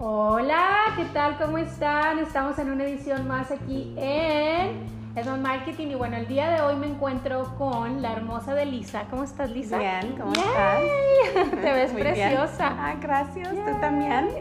Hola, ¿qué tal? ¿Cómo están? Estamos en una edición más aquí en Esmond Marketing y bueno, el día de hoy me encuentro con la hermosa de Lisa. ¿Cómo estás, Lisa? Bien, ¿cómo Yay. estás? Te ves Muy bien. preciosa. Ah, gracias, Yay. tú también.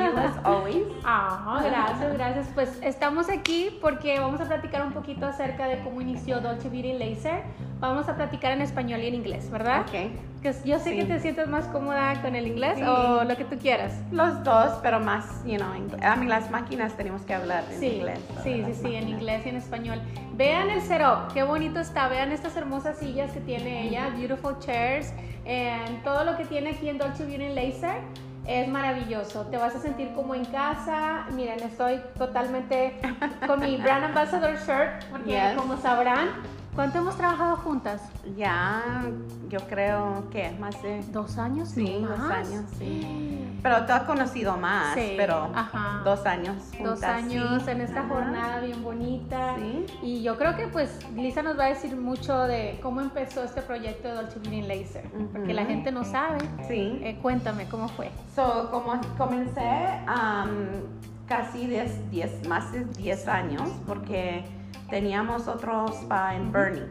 You as always. Ah, gracias, gracias. Pues estamos aquí porque vamos a platicar un poquito acerca de cómo inició Dolce Beauty Laser. Vamos a platicar en español y en inglés, ¿verdad? Ok. Que yo sé Sí. que te sientes más cómoda con el inglés Sí. o lo que tú quieras. Los dos, pero más, you know. A mí las máquinas tenemos que hablar en Sí, inglés. sí, sí, sí, en máquinas. inglés y en español. Vean el setup, qué bonito está. Vean estas hermosas sillas que tiene ella, beautiful chairs. And todo lo que tiene aquí en Dolce Beauty Laser es maravilloso. Te vas a sentir como en casa. Miren, estoy totalmente con mi brand ambassador shirt, porque Yes. como sabrán, ¿cuánto hemos trabajado juntas? Ya, yo creo que más de ¿Dos años? Sí, ¿No dos años, sí. Pero te has conocido más, Sí, pero ajá. dos años juntas. Dos años sí. en esta Ajá. jornada bien bonita. Sí. Y yo creo que pues Lisa nos va a decir mucho de cómo empezó este proyecto de Dolce Beauty Laser, porque la gente no sabe. Sí. Eh, cuéntame cómo fue. So, como comencé um, casi 10, 10, más de 10 años, porque teníamos otro spa en Bernie.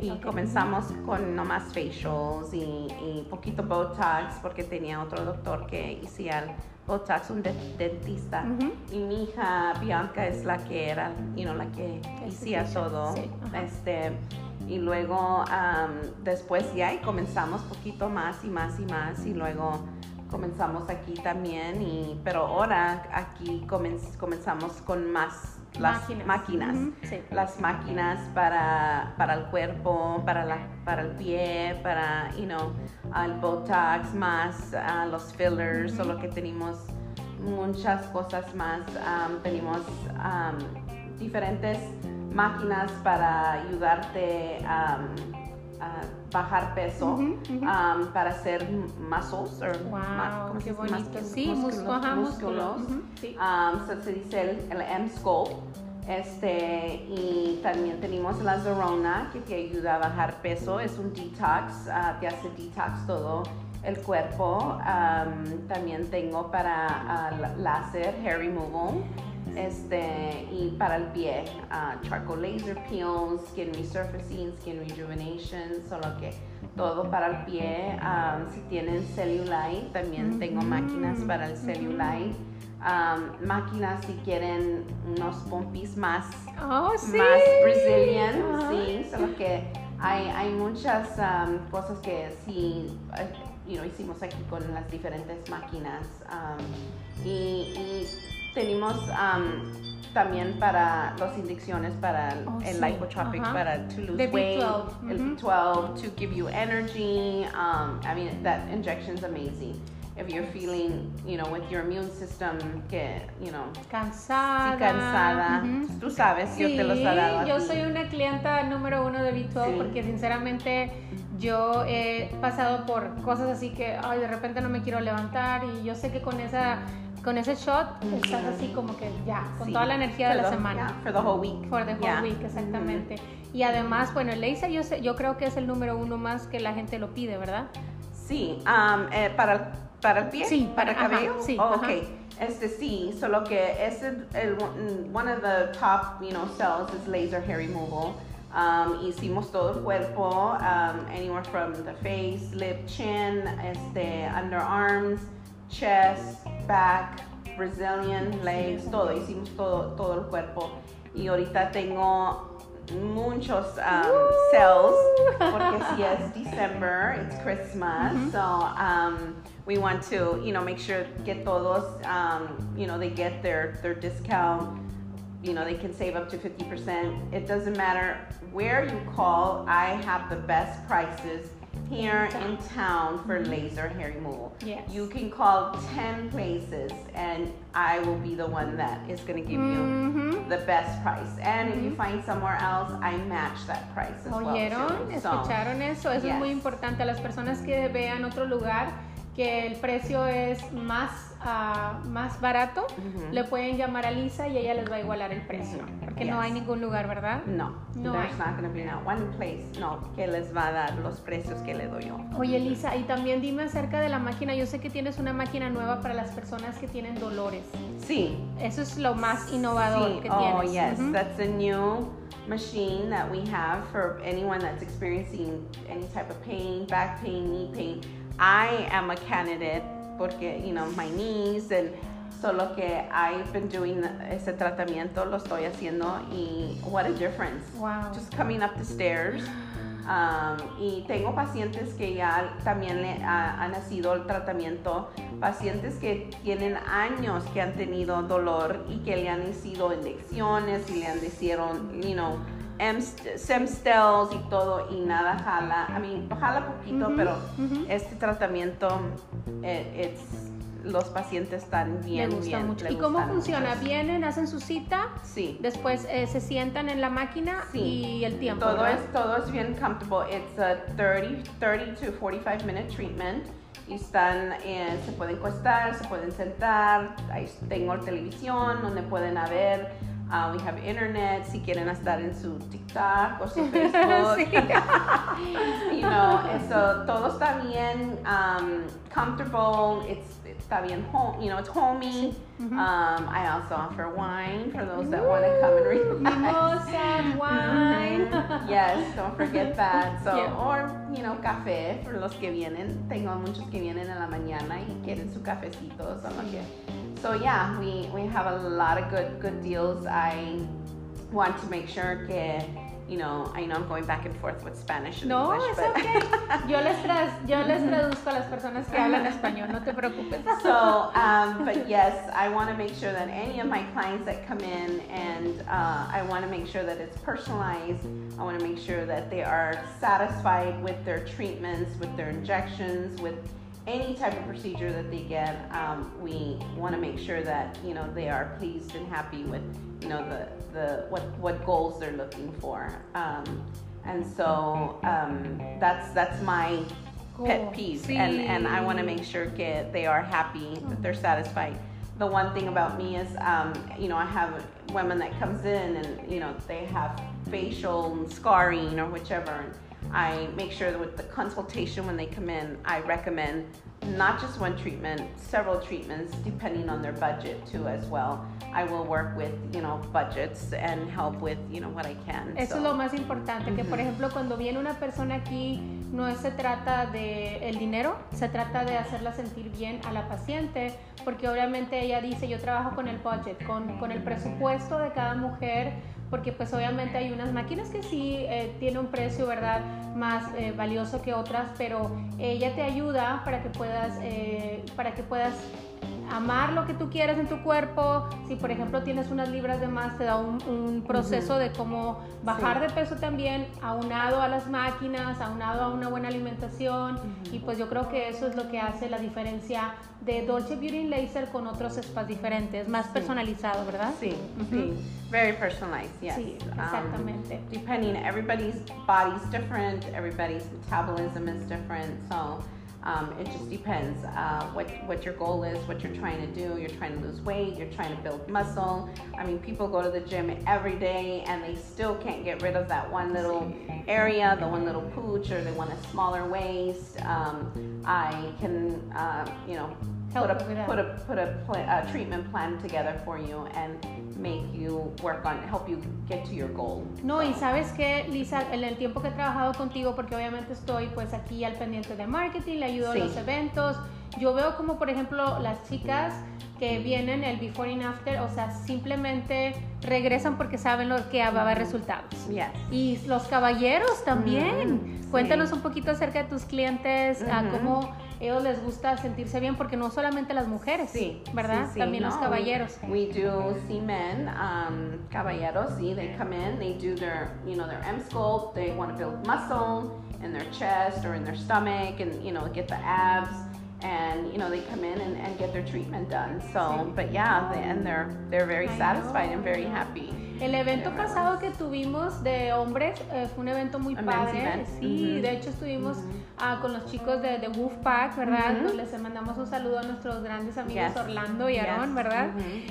Y comenzamos con nomás facials y, y poquito Botox porque tenía otro doctor que hacía Botox, un de- dentista. Y mi hija Bianca es la que era, you know, la que hacía todo. sí, este, y luego am, después ya y comenzamos poquito más y más y más y luego comenzamos aquí también y pero ahora aquí comenz- comenzamos con más las máquinas, sí. las máquinas para, para el cuerpo, para, la, para el pie, para, you know, el Botox, más ah, los fillers, solo que tenemos muchas cosas más. Tenemos am, diferentes máquinas para ayudarte am, a bajar peso, am, para hacer muscles, or ma- Wow, ¿cómo se qué dice? bonito. Músculos, Sí, músculos. Sí. Um, so se dice el, el M-Scope. Este, y también tenemos la Zorona que te ayuda a bajar peso. Es un detox, ah, te hace detox todo el cuerpo. Um, también tengo para ah, láser, hair removal. Este, y para el pie, ah, charcoal laser peels, skin resurfacing, skin rejuvenation, solo que todo para el pie. Um, si tienen cellulite, también tengo máquinas para el cellulite. Um, máquinas si quieren unos pompis más, Oh, sí. más Brazilian, sí, solo que hay, hay muchas um, cosas que sí eh, you know, hicimos aquí con las diferentes máquinas. y, y tenemos um, también para las inyecciones para el, Oh, el sí, lipotropic, ajá. para to lose De weight, B12, el ujú. B12 to give you energy. Um, I mean, that injection's amazing. If you're feeling, you know, with your immune system, que, you know, Cansada. sí, cansada, Ujú. tú sabes, yo te los he dado yo soy una clienta número uno de B12 Sí. porque sinceramente yo he pasado por cosas así que ay, de repente no me quiero levantar y yo sé que con esa con ese shot estás así como que ya, con Sí. toda la energía de For la the- semana. yeah, for the whole week. For the whole Yeah. week, exactamente. Y además, bueno, el laser yo, sé- yo creo que es el número uno más que la gente lo pide, ¿verdad? Sí, um, eh, para, el, para el pie, Sí, para el ajá, cabello. sí, Oh, ajá. ok. Este sí, solo que es el, el- one of the top, you know, cells is laser hair removal. Um, hicimos todo el cuerpo, um, anywhere from the face, lip, chin, este, underarms, chest, back, Brazilian legs, todo. Hicimos todo, todo el cuerpo. Y ahorita tengo muchos um, cells porque si es December, it's Christmas, so um, we want to, you know, make sure que todos, um, you know, they get their their discount. You know, they can save up to 50%. It doesn't matter where you call. I have the best prices here in town for mm-hmm. laser hair removal. Yes. You can call 10 places and I will be the one that is going to give you mm-hmm. the best price. And if you mm-hmm. find somewhere else, I match that price as well. ¿Oyeron? too. So, ¿Escucharon eso? Eso es yes. muy importante. A las personas que vean otro lugar que el precio es más, ah, más barato, Ujú. le pueden llamar a Lisa y ella les va a igualar el precio. Porque no Yes. hay ningún lugar, ¿verdad? No, No there's hay. not going to be one place, no, que les va a dar los precios que le doy yo. Oye, Lisa, y también dime acerca de la máquina. Yo sé que tienes una máquina nueva para las personas que tienen dolores. Sí. Eso es lo más innovador Sí. que oh, tienes. yes, Ujú. that's a new machine that we have for anyone that's experiencing any type of pain, back pain, knee pain. I am a candidate porque, you know, my knees and solo que I've been doing ese tratamiento, lo estoy haciendo y what a difference. Wow. Just coming up the stairs. Um, y tengo pacientes que ya también le ha, ha nacido el tratamiento, pacientes que tienen años que han tenido dolor y que le han sido inyecciones y le han hicieron, you know, stem cells y todo y nada jala. I mean, jala poquito, Ujú, pero ujú. este tratamiento, eh, it's- los pacientes están bien, gusta bien. mucho. ¿Y cómo funciona? mucho. Vienen, hacen su cita, Sí. después eh, se sientan en la máquina Sí. y el tiempo. Todo ¿verdad? es, todo es bien comfortable. It's a 30, 30 to 45 minute treatment. Y están, eh, se pueden acostar, se pueden sentar. Ahí tengo televisión donde pueden a ver. Uh, we have internet si quieren estar en su TikTok o su Facebook. You know, so todo está bien um, comfortable. It's está bien home, you know, it's homey. Ujú. Um, I also offer wine for those that want to come and relax. Mimosas, wine. Yes, don't forget that. So, Yeah. or, you know, café for los que vienen. Tengo muchos que vienen en la mañana y quieren su cafecito. So, que- so yeah, we, we have a lot of good, good deals. I want to make sure que, you know, I know I'm going back and forth with Spanish and No, English, es but ok. Yo les, tras, yo les traduzco a las personas que hablan español, no te preocupes. so, um, but yes, I want to make sure that any of my clients that come in, and uh, I want to make sure that it's personalized. I want to make sure that they are satisfied with their treatments, with their injections, with any type of procedure that they get. Um, we want to make sure that you know they are pleased and happy with you know the the what what goals they're looking for. Um, and so um, that's that's my pet peeve Sí. and, and I want to make sure que they are happy, that they're satisfied. The one thing about me is, um, you know, I have women that comes in and, you know, they have facial scarring or whichever. And I make sure that with the consultation when they come in, I recommend not just one treatment, several treatments depending on their budget too as well. I will work with, you know, budgets and help with, you know, what I can. Eso so. es lo más importante, que por ejemplo cuando viene una persona aquí no se trata de el dinero, se trata de hacerla sentir bien a la paciente, porque obviamente ella dice yo trabajo con el budget, con, con el presupuesto de cada mujer, porque pues obviamente hay unas máquinas que sí eh, tiene un precio, ¿verdad? Más eh, valioso que otras, pero ella te ayuda para que puedas, eh, para que puedas amar lo que tú quieres en tu cuerpo. Si por ejemplo tienes unas libras de más, te da un, un proceso de cómo bajar Sí. de peso también, aunado a las máquinas, aunado a una buena alimentación. Y pues yo creo que eso es lo que hace la diferencia de Dolce Beauty Laser con otros spas diferentes, más personalizado, ¿verdad? Sí, Ujú. sí. Very personalized, yes. Sí, Um, exactamente. depending, everybody's body's different, everybody's metabolism is different, so um, it just depends uh, what, what your goal is, what you're trying to do. You're trying to lose weight, you're trying to build muscle. I mean, people go to the gym every day and they still can't get rid of that one little area, the one little pooch, or they want a smaller waist. Um, I can, uh, you know, put a put a put a, pla- a treatment plan together for you and make you work on help you get to your goal. No, y sabes que, Lisa, en el tiempo que he trabajado contigo, porque obviamente estoy pues aquí al pendiente de marketing, le ayudo Sí. a los eventos, yo veo como por ejemplo las chicas que vienen el before and after, o sea, simplemente regresan porque saben lo que va a haber resultados. yes. Y los caballeros también. Mm, Cuéntanos sí. un poquito acerca de tus clientes, a Ujú. cómo ellos les gusta sentirse bien, porque no solamente las mujeres, Sí, ¿verdad? sí, sí, También los no, caballeros. We, we do see men, um, caballeros, sí, they come in, they do their, you know, their M sculpt, they want to build muscle in their chest or in their stomach and, you know, get the abs. And you know they come in and, and get their treatment done. So, but yeah, they, and they're they're very I satisfied know. and very happy. El evento Yeah, pasado que tuvimos de hombres eh, fue un evento muy padre. event. Sí, Mhm. de hecho estuvimos Mhm. Ah, con los chicos de, de Wolfpack, ¿verdad? Pues les mandamos un saludo a nuestros grandes amigos Yes. Orlando y Aaron, Yes. ¿verdad?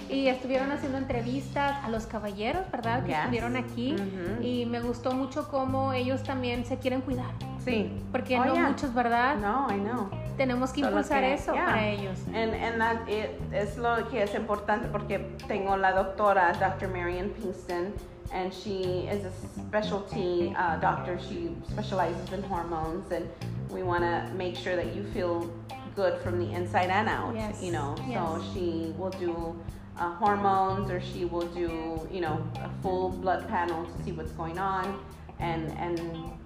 Y estuvieron haciendo entrevistas a los caballeros, ¿verdad? Que Yes. estuvieron aquí. Y me gustó mucho cómo ellos también se quieren cuidar. Sí. Porque Oh, no yeah. muchos, ¿verdad? No, I know. Tenemos que impulsar que- eso yeah. para ellos. And, and that it, es lo que es importante porque tengo la doctora, Dr. Marian Pinkston, and she is a specialty uh, doctor. She specializes in hormones, and we want to make sure that you feel good from the inside and out. Yes, You know, so she will do uh, hormones, or she will do, you know, a full blood panel to see what's going on, and and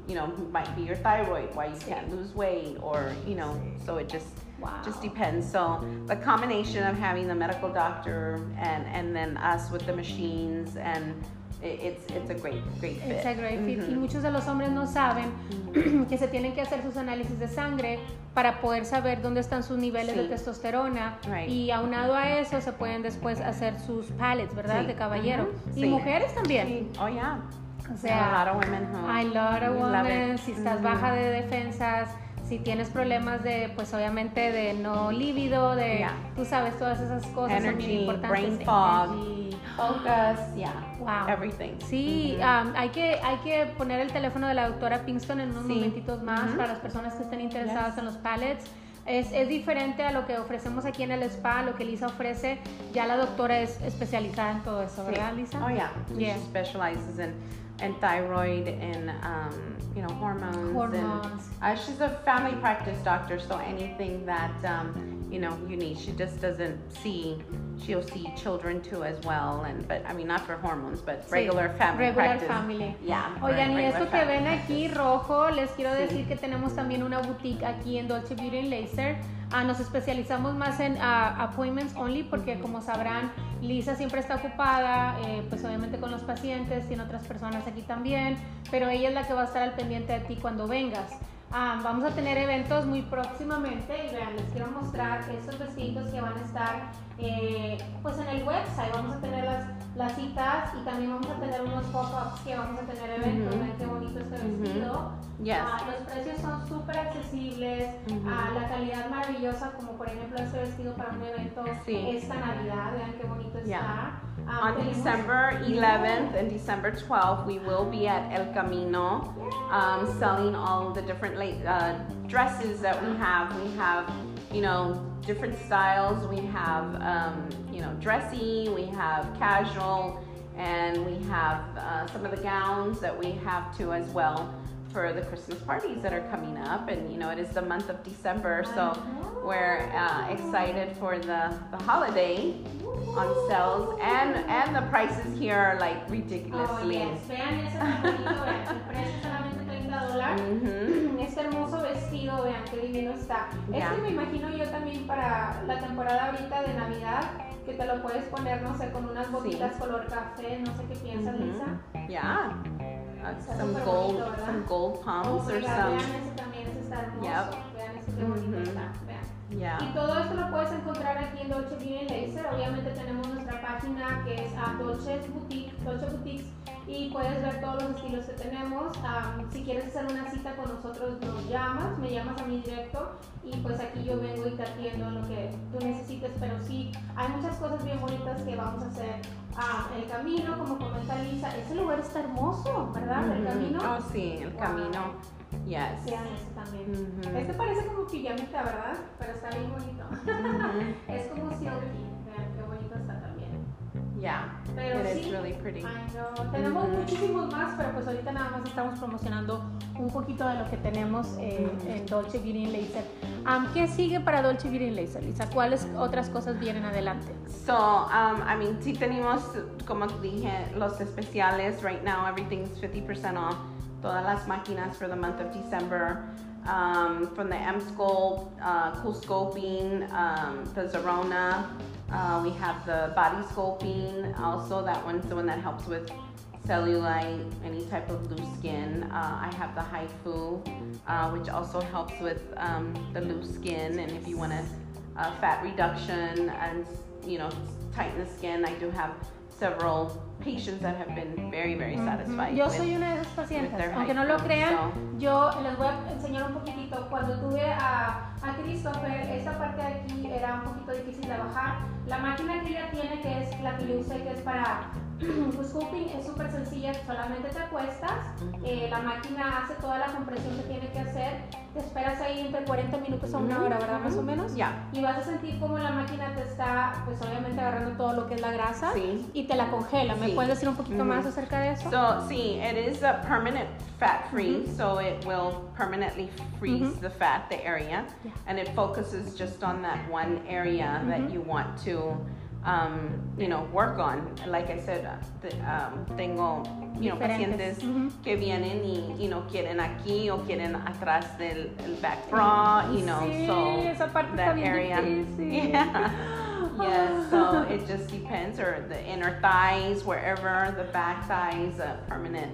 you know, might be your thyroid, why you can't lose weight, or you know, so it just Wow. just depends. So the combination of having the medical doctor and and then us with the machines and it, it's it's a great great fit. It's a great fit. Y Mhm. muchos de los hombres no saben que se tienen que hacer sus análisis de sangre para poder saber dónde están sus niveles de testosterona. Right. Y aunado a eso se pueden después hacer sus pallets, ¿verdad? Sí. De caballero. Ujú. Y Sí. mujeres también. Sí. Oh yeah. O a sea, lot of women who hay lot of women, si estás Mhm. baja de defensas, si tienes problemas de, pues obviamente de no líbido, de, Yeah. tú sabes, todas esas cosas son bien Energy, importantes. brain fog. Energy. focus, yeah. Wow. Everything. Sí, Mhm. um, hay, que, hay que poner el teléfono de la doctora Pinkston en unos Sí. momentitos más Ujú. para las personas que estén interesadas Yes. en los pallets. Es, es diferente a lo que ofrecemos aquí en el spa, lo que Lisa ofrece. Ya la doctora es especializada en todo eso, ¿verdad. Lisa? Oh yeah. Yeah. She specializes in in thyroid and um, you know hormones. Hormones. And, uh, she's a family practice doctor, so anything that um, you know you need, she just doesn't see. She'll see children too as well, and but I mean not for hormones, but Sí, regular family regular practice. family. Yeah. Oigan, y esto que ven aquí rojo, les quiero Sí. decir que tenemos también una boutique aquí en Dolce Beauty and Laser. Ah, nos especializamos más en ah, appointments only porque como sabrán, Lisa siempre está ocupada, eh, pues obviamente con los pacientes, tiene otras personas aquí también, pero ella es la que va a estar al pendiente de ti cuando vengas. Ah, vamos a tener eventos muy próximamente y vean, les quiero mostrar estos vestidos que van a estar eh, pues en el website. Vamos a tener las, las citas y también vamos a tener unos pop-ups que vamos a tener eventos. Ujú. Vean qué bonito este vestido. Yes. Ah, los precios son súper accesibles, Ujú. ah, la calidad maravillosa, como por ejemplo este vestido para un evento Sí. esta Navidad, vean qué bonito Yeah. está. Ah, On December 11th and December 12th, we will be at El Camino um, selling all the different uh, dresses that we have. We have, you know, different styles. We have, um, you know, dressy, we have casual, and we have uh, some of the gowns that we have too as well for the Christmas parties that are coming up. And, you know, it is the month of December, so we're uh, excited for the, the holiday on sales and and the prices here are like ridiculously. Oh, yes. Vean ese tan bonito, vean, el precio es solamente 30 dólares. Mhm. Este hermoso vestido, vean qué divino está. Ya. Este me imagino yo también para la temporada ahorita de Navidad, que te lo puedes poner, no sé, con unas botitas color café, no sé qué piensas, Mhm. Lisa. yeah Uh, some gold bonito, ¿verdad? some gold Oh, pumps or some vean también, está hermoso. Yep. Vean ese qué bonito está, vean. yeah Y todo esto lo puedes encontrar aquí en Dolce Beauty Laser. Obviamente tenemos nuestra página que es a Dolce Boutique, Dolce Boutiques, y puedes ver todos los estilos que tenemos. Am, si quieres hacer una cita con nosotros, nos llamas, me llamas a mi directo y pues aquí yo vengo y te atiendo lo que tú necesites. Pero sí, hay muchas cosas bien bonitas que vamos a hacer. Ah, el camino, como comenta Lisa, ese lugar está hermoso, ¿verdad? El Mhm. camino. oh sí el Wow. camino yes Vean este también. Mhm. Este parece como pijamita, ¿verdad? Pero está bien bonito. Mhm. Es como silky. Yeah Pero it is sí. really pretty Ay, no. Tenemos Ujú. muchísimos más, pero pues ahorita nada más estamos promocionando un poquito de lo que tenemos eh, Ujú. en Dolce Beauty Laser. Am, ¿Qué sigue para Dolce Beauty Laser, Lisa? ¿Cuáles otras cosas vienen adelante? So, um, I mean, sí tenemos, como te dije, los especiales. Right now, everything's 50% off. Todas las máquinas for the month of December. Um, from the M Sculpt, uh, Cool Scoping, um, the Zerona. Uh, we have the Body Sculpting. Also, that one's the one that helps with cellulite, any type of loose skin. Uh, I have the HIFU, uh, which also helps with um, the loose skin. And if you want a, uh, fat reduction and you know tighten the skin, I do have several patients that have been very, very satisfied. Yo with- soy una de esas pacientes. Aunque no lo crean, so- yo les voy a enseñar un poquitito. Cuando tuve a, a Christopher, esta parte de aquí era un poquito difícil de bajar. La máquina que ella tiene, que es la que yo usé, que es para scooping, es súper sencilla. Solamente te acuestas, eh, la máquina hace toda la compresión que tiene que hacer. Te esperas ahí entre 40 minutos a una hora, ¿verdad? Más o menos. Yeah. Y vas a sentir como la máquina te está, pues obviamente agarrando todo lo que es la grasa Sí. y te la congela. ¿Me Sí. puedes decir un poquito Ujú. más acerca de eso? So, see, it is a permanent fat free, so it will permanently freeze Mhm. the fat, the area, Yeah. and it focuses just on that one area that you want to, um, you know, work on. Like I said, the, um, tengo, you know, Diferentes. pacientes Ujú. que vienen y, you know, quieren aquí o quieren atrás del el back bra, you know, Sí, so esa parte that area. difícil. Yeah. Yes, so it just depends, or the inner thighs, wherever, the back thighs, uh, permanent,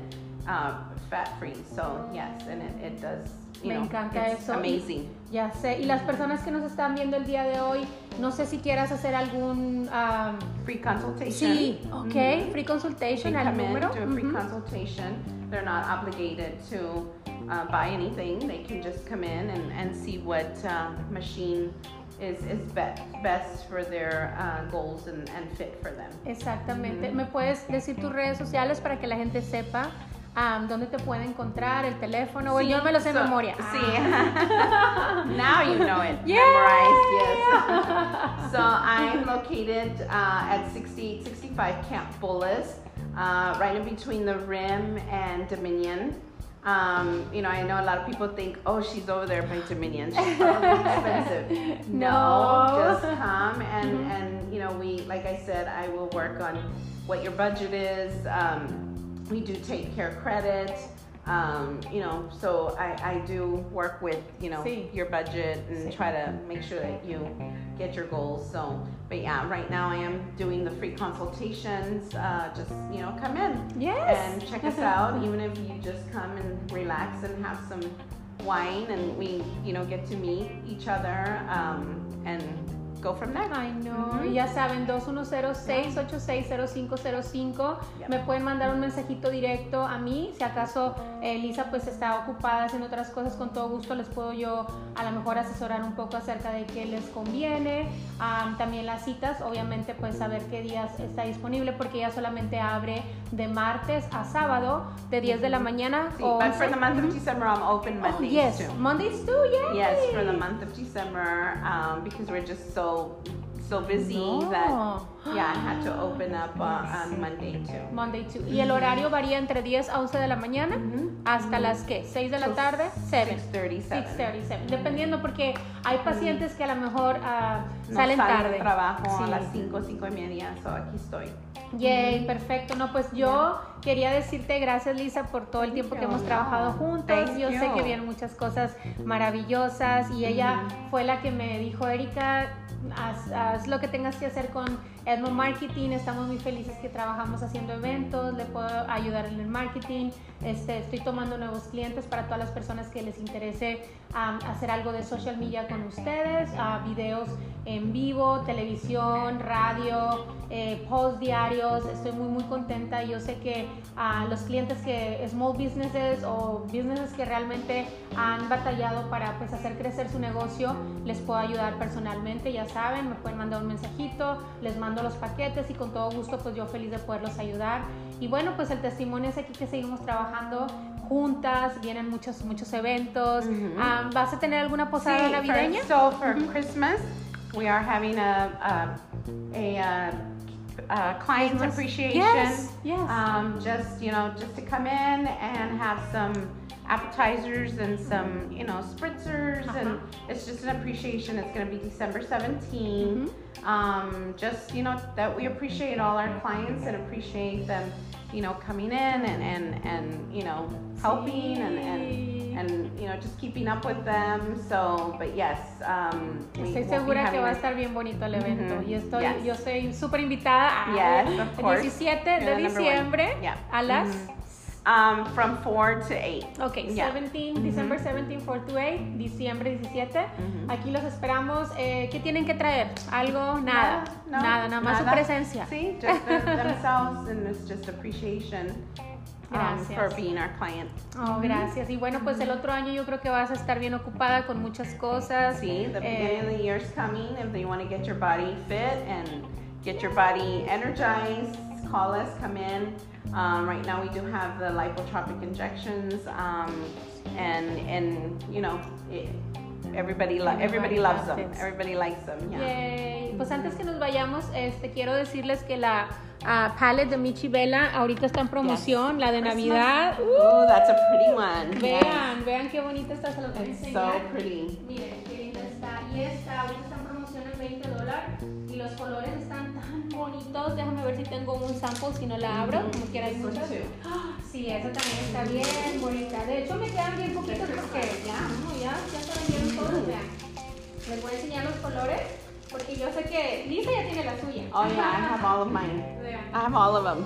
uh, fat free. So yes, and it, it does, you Me know, encanta it's eso. amazing. Ya sé. Y las personas que nos están viendo el día de hoy, no sé si quieras hacer algún... um, Free consultation. sí, ok. Mhm. Free They consultation al come in, número. do a free Ujú. consultation. They're not obligated to uh, buy anything. They can just come in and, and see what uh, machine is, is be- best for their uh, goals and, and fit for them. Exactamente. Ujú. ¿Me puedes decir tus redes sociales para que la gente sepa um, dónde te puede encontrar, el teléfono? Bueno, Sí, yo me lo sé so- memoria. Sí. now you know it. Yay! Memorized, yes. so I'm located uh, at 6865 Camp Bullis, uh, right in between the Rim and Dominion. Um, you know, I know a lot of people think, oh, she's over there by Dominion. She's probably expensive. No. just come and, and, you know, we, like I said, I will work on what your budget is. Um, we do take care credit. Um, you know, so I, I do work with, you know, Sí. your budget and Sí. try to make sure that you get your goals. So, but yeah, right now I am doing the free consultations. Uh, just, you know, come in Yes. and check us out, even if you just come and relax and have some wine and we, you know, get to meet each other um, and go from there. Ay, no. Ujú. Y Ya saben, 210-686-0505. Yep. Me pueden mandar un mensajito directo a mí. Si acaso eh, Lisa pues está ocupada haciendo otras cosas, con todo gusto les puedo yo a lo mejor asesorar un poco acerca de qué les conviene. Am, también las citas, obviamente pues saber qué días está disponible porque ella solamente abre de martes a sábado de 10 de la mañana. See, o but for 11. the month of. December, I'm open Oh, Mondays yes, too. Mondays too, yay! Yes, for the month of December, um, because we're just so so busy No. that yeah, I had to open up uh, on Monday too. Monday too. Y el horario varía entre 10 a 11 de la mañana hasta las que 6 de la So, tarde, 7. 6:37. 6:37, dependiendo porque hay pacientes que a lo mejor ah, No salen tarde. trabajo a Sí. las 5, 5 y media, so aquí estoy. Yay, perfecto. No, pues yo quería decirte gracias Lisa por todo el tiempo que hemos trabajado juntos. Thank Yo sé you. que vienen muchas cosas maravillosas y ella fue la que me dijo, Erika, haz, haz lo que tengas que hacer con Edmo Marketing. Estamos muy felices que trabajamos haciendo eventos, le puedo ayudar en el marketing. Este, estoy tomando nuevos clientes para todas las personas que les interese am, hacer algo de social media con ustedes, ah, videos en vivo, televisión, radio, eh, posts diarios. Estoy muy muy contenta. Yo sé que a los clientes que small businesses o businesses que realmente han batallado para pues hacer crecer su negocio, les puedo ayudar personalmente. Ya saben, me pueden mandar un mensajito, les mando los paquetes y con todo gusto pues yo feliz de poderlos ayudar. Y bueno, pues el testimonio es aquí que seguimos trabajando juntas, vienen muchos muchos eventos. Ujú. Ah, ¿Vas a tener alguna posada Sí, navideña? for- so for Christmas, we are having a a, a, uh, uh, client Christmas? appreciation. Yes, yes. Um, just you know, just to come in and have some appetizers and some you know Uh-huh. It's just an appreciation. It's going to be December 17th. Um, just you know that we appreciate all our clients and appreciate them, you know, coming in and and and you know helping and and and you know just keeping up with them. So, but yes, um, we Estoy segura que va a estar bien bonito el evento Ujú, y estoy, yes. yo estoy súper invitada a- Yes, el course. 17 You're de the number one. diciembre Yeah. a las Mhm. Um, from 4 to 8. Ok, Yeah. 17, December 17, 4 to 8, diciembre 17. Aquí los esperamos. Eh, ¿Qué tienen que traer? ¿Algo? Nada. No, nada, nada más su nada. presencia. See, just them- themselves, and it's just appreciation um, Gracias. for being our client. Oh, gracias. Y bueno, pues el otro año yo creo que vas a estar bien ocupada con muchas cosas. See, the Eh, beginning of the year's coming. If you want to get your body fit and get your body energized, call us, come in. Um, right now, we do have the lipotropic injections, um, and and you know, it, everybody lo- everybody Everybody loves them. it. Everybody likes them. Yeah. Yay. Pues antes que nos vayamos, este, quiero decirles que la ah, palette de Michi Vela ahorita está en promoción, la de. Navidad. Ooh, that's a pretty one. Vean, vean qué bonita está, se los voy a enseñar. so pretty. Miren, qué linda está. Y esta ahorita 20 dólares. Y los colores están tan bonitos. Déjame ver si tengo un sample, si no la abro. Como quiera, hay muchas. Ah, Sí, esa también está bien bonita. De hecho, me quedan bien poquitos porque ya, no, ya, ya se vendieron todos. Vean. Les voy a enseñar los colores porque yo sé que Lisa ya tiene la suya. Oh yeah, I have all of mine. Vean. I have all of them.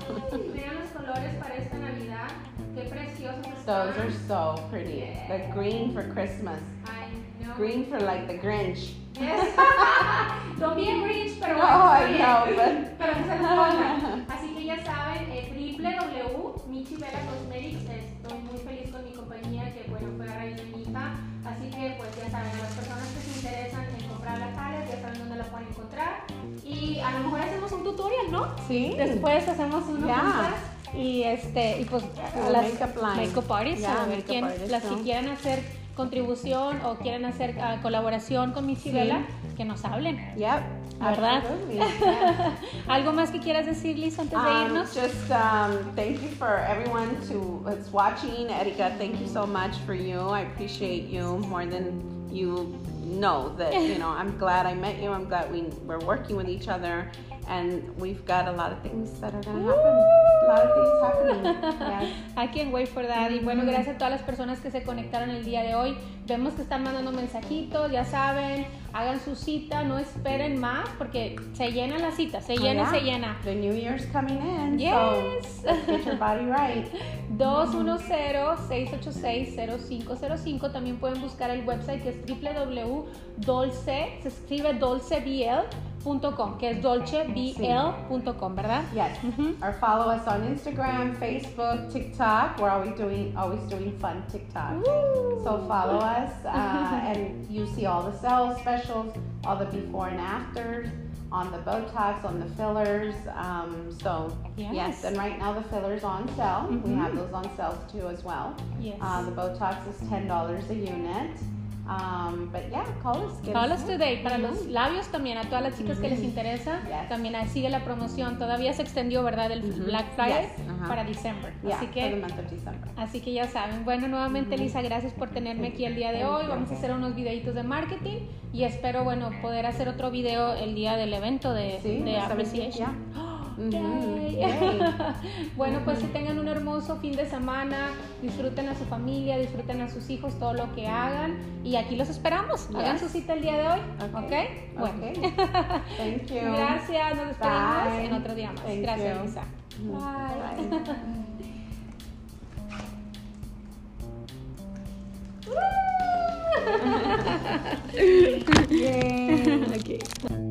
Vean los colores para esta Navidad. Qué preciosos Those están. are so pretty. The green for Christmas. Ay, no. Green for like the Grinch. Yes. Son bien rich, pero No, bueno, está I know, but- Pero que se pongan. Así que ya saben, eh, www.michivela Cosmetics. Estoy muy feliz con mi compañía, que bueno, fue a raíz de mi hija. Así que pues ya saben, a las personas que se interesan en comprar la palette, ya saben dónde la pueden encontrar. Y a lo mejor hacemos un tutorial, ¿no? Sí. Después hacemos uno Yeah. juntas. Y este, y pues a las makeup artists, Yeah, a ver quién, las que ¿no? quieran hacer contribución o quieren hacer ah, colaboración con Miss Chivela, que nos hablen. Yep. ¿Verdad? Yeah. ¿Algo más que quieras decir, Liz, antes de Um, irnos? just um, thank you for everyone to that's watching. Erika, thank you so much for you. I appreciate you more than you know that you know. I'm glad I met you. I'm glad we we're working with each other, and we've got a lot of things that are gonna happen. A lot of things happening. Yes. I can't wait for that. Y bueno, gracias a todas las personas que se conectaron el día de hoy. Vemos que están mandando mensajitos, ya saben, hagan su cita, no esperen más porque se llena la cita, se llena, Oh, yeah. se llena. The new year's coming in, Yes. so get your body right. 210-686-0505. También pueden buscar el website que es www.dolce, se escribe dolcebl.com, que es dolcebl.com, ¿verdad? Yes. Mhm. Or follow us on Instagram, Facebook, TikTok. We're always doing always doing fun TikTok. Woo. So follow us, uh, and you see all the sales specials, all the before and afters on the Botox, on the fillers. Um, so Yes. yes. and right now the fillers on sale. We Mhm. have those on sale too as well. Yes. Uh, the Botox is ten dollars a unit. Um, but yeah, call us. Call us today. Para los labios también, a todas las chicas que les interesa, Yes. también sigue la promoción. Todavía se extendió, ¿verdad? El Black Friday Yes. Para diciembre. Yeah, Así que, así que ya saben. Bueno, nuevamente, Lisa, gracias por tenerme aquí el día de hoy. Vamos a hacer unos videitos de marketing y espero, bueno, poder hacer otro video el día del evento de, Sí, de Appreciation. 17th, yeah. Yay. Yay. bueno, pues que tengan un hermoso fin de semana, disfruten a su familia, disfruten a sus hijos, todo lo que hagan y aquí los esperamos. Hagan su cita el día de hoy, Okay. ¿ok? Bueno. Okay. Thank you. Gracias, nos despedimos Bye. en otro día más. Thank Gracias. Lisa. Bye. Yay.